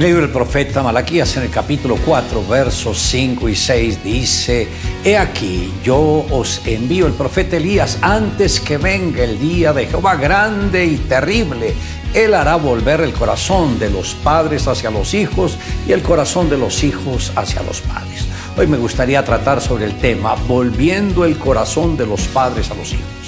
El libro del profeta Malaquías en el capítulo 4, versos 5 y 6 dice, He aquí, yo os envío el profeta Elías antes que venga el día de Jehová grande y terrible. Él hará volver el corazón de los padres hacia los hijos y el corazón de los hijos hacia los padres. Hoy me gustaría tratar sobre el tema, volviendo el corazón de los padres a los hijos.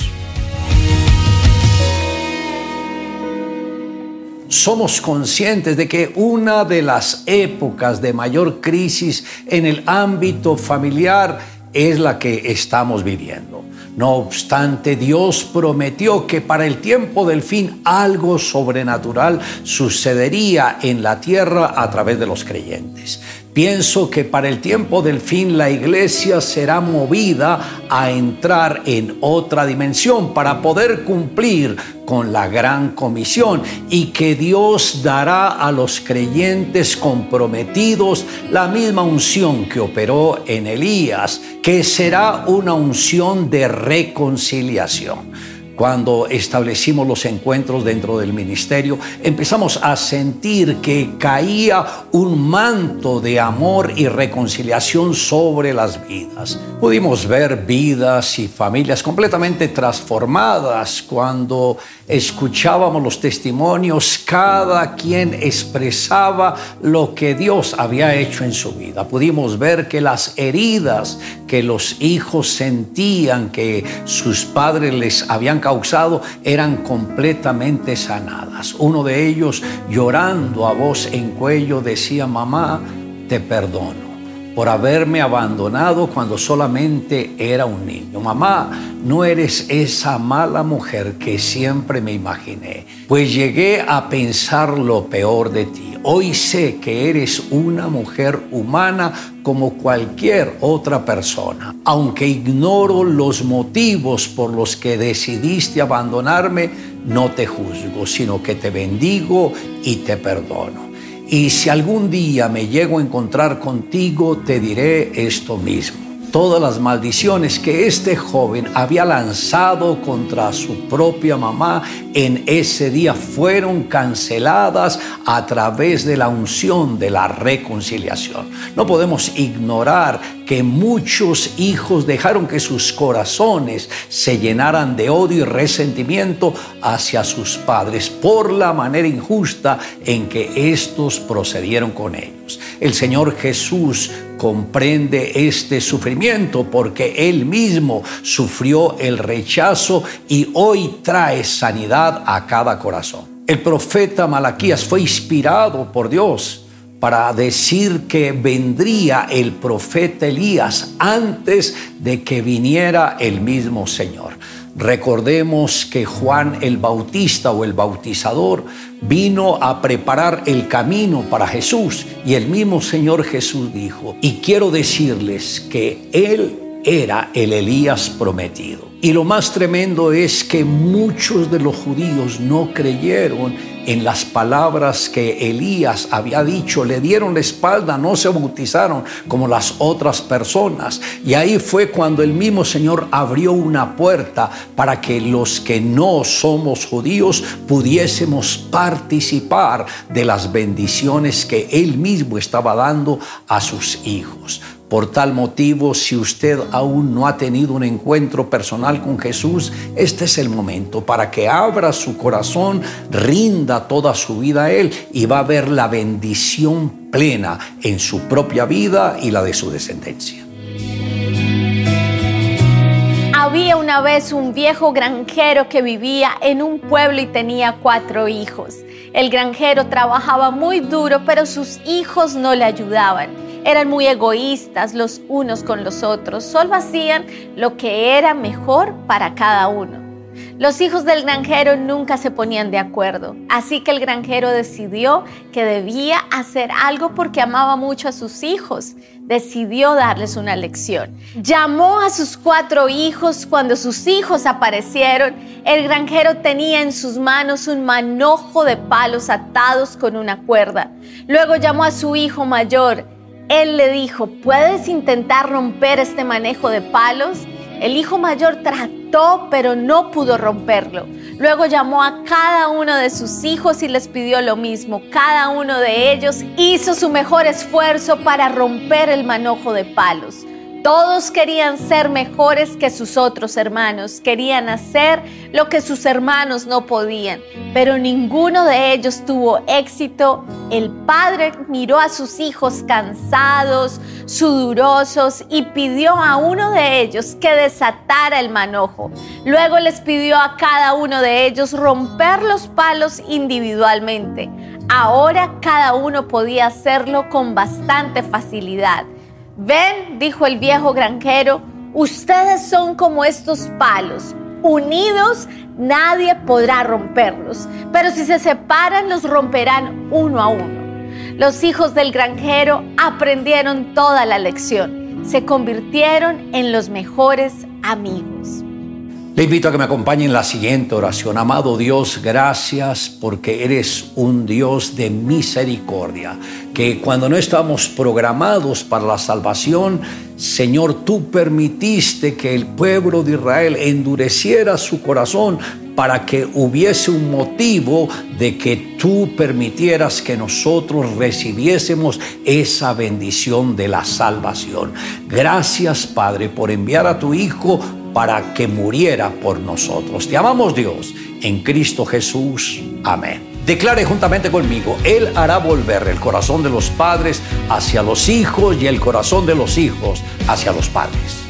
Somos conscientes de que una de las épocas de mayor crisis en el ámbito familiar es la que estamos viviendo. No obstante, Dios prometió que para el tiempo del fin algo sobrenatural sucedería en la tierra a través de los creyentes. Pienso que para el tiempo del fin la iglesia será movida a entrar en otra dimensión para poder cumplir con la gran comisión y que Dios dará a los creyentes comprometidos la misma unción que operó en Elías, que será una unción de reconciliación cuando establecimos los encuentros dentro del ministerio, empezamos a sentir que caía un manto de amor y reconciliación sobre las vidas. Pudimos ver vidas y familias completamente transformadas cuando escuchábamos los testimonios, cada quien expresaba lo que Dios había hecho en su vida. Pudimos ver que las heridas que los hijos sentían que sus padres les habían causado eran completamente sanadas. Uno de ellos llorando a voz en cuello decía, mamá, te perdono por haberme abandonado cuando solamente era un niño. Mamá, no eres esa mala mujer que siempre me imaginé, pues llegué a pensar lo peor de ti. Hoy sé que eres una mujer humana como cualquier otra persona. Aunque ignoro los motivos por los que decidiste abandonarme, no te juzgo, sino que te bendigo y te perdono. Y si algún día me llego a encontrar contigo, te diré esto mismo. Todas las maldiciones que este joven había lanzado contra su propia mamá en ese día fueron canceladas a través de la unción de la reconciliación. No podemos ignorar que muchos hijos dejaron que sus corazones se llenaran de odio y resentimiento hacia sus padres por la manera injusta en que estos procedieron con ellos. El Señor Jesús comprende este sufrimiento porque Él mismo sufrió el rechazo y hoy trae sanidad a cada corazón. El profeta Malaquías fue inspirado por Dios para decir que vendría el profeta Elías antes de que viniera el mismo Señor. Recordemos que Juan el Bautista o el Bautizador vino a preparar el camino para Jesús y el mismo Señor Jesús dijo, y quiero decirles que Él era el Elías prometido. Y lo más tremendo es que muchos de los judíos no creyeron en las palabras que Elías había dicho, le dieron la espalda, no se bautizaron como las otras personas. Y ahí fue cuando el mismo Señor abrió una puerta para que los que no somos judíos pudiésemos participar de las bendiciones que Él mismo estaba dando a sus hijos. Por tal motivo, si usted aún no ha tenido un encuentro personal con Jesús, este es el momento para que abra su corazón, rinda toda su vida a Él y va a ver la bendición plena en su propia vida y la de su descendencia. Había una vez un viejo granjero que vivía en un pueblo y tenía cuatro hijos. El granjero trabajaba muy duro, pero sus hijos no le ayudaban. Eran muy egoístas los unos con los otros, solo hacían lo que era mejor para cada uno. Los hijos del granjero nunca se ponían de acuerdo, así que el granjero decidió que debía hacer algo porque amaba mucho a sus hijos. Decidió darles una lección. Llamó a sus cuatro hijos. Cuando sus hijos aparecieron, el granjero tenía en sus manos un manojo de palos atados con una cuerda. Luego llamó a su hijo mayor él le dijo, ¿puedes intentar romper este manejo de palos? El hijo mayor trató, pero no pudo romperlo. Luego llamó a cada uno de sus hijos y les pidió lo mismo. Cada uno de ellos hizo su mejor esfuerzo para romper el manojo de palos. Todos querían ser mejores que sus otros hermanos, querían hacer lo que sus hermanos no podían, pero ninguno de ellos tuvo éxito. El padre miró a sus hijos cansados, sudorosos y pidió a uno de ellos que desatara el manojo. Luego les pidió a cada uno de ellos romper los palos individualmente. Ahora cada uno podía hacerlo con bastante facilidad. Ven, dijo el viejo granjero, ustedes son como estos palos. Unidos nadie podrá romperlos, pero si se separan los romperán uno a uno. Los hijos del granjero aprendieron toda la lección, se convirtieron en los mejores amigos. Le invito a que me acompañe en la siguiente oración. Amado Dios, gracias porque eres un Dios de misericordia, que cuando no estamos programados para la salvación, Señor, tú permitiste que el pueblo de Israel endureciera su corazón para que hubiese un motivo de que tú permitieras que nosotros recibiésemos esa bendición de la salvación. Gracias, Padre, por enviar a tu Hijo para que muriera por nosotros. Te amamos Dios en Cristo Jesús. Amén. Declare juntamente conmigo, Él hará volver el corazón de los padres hacia los hijos y el corazón de los hijos hacia los padres.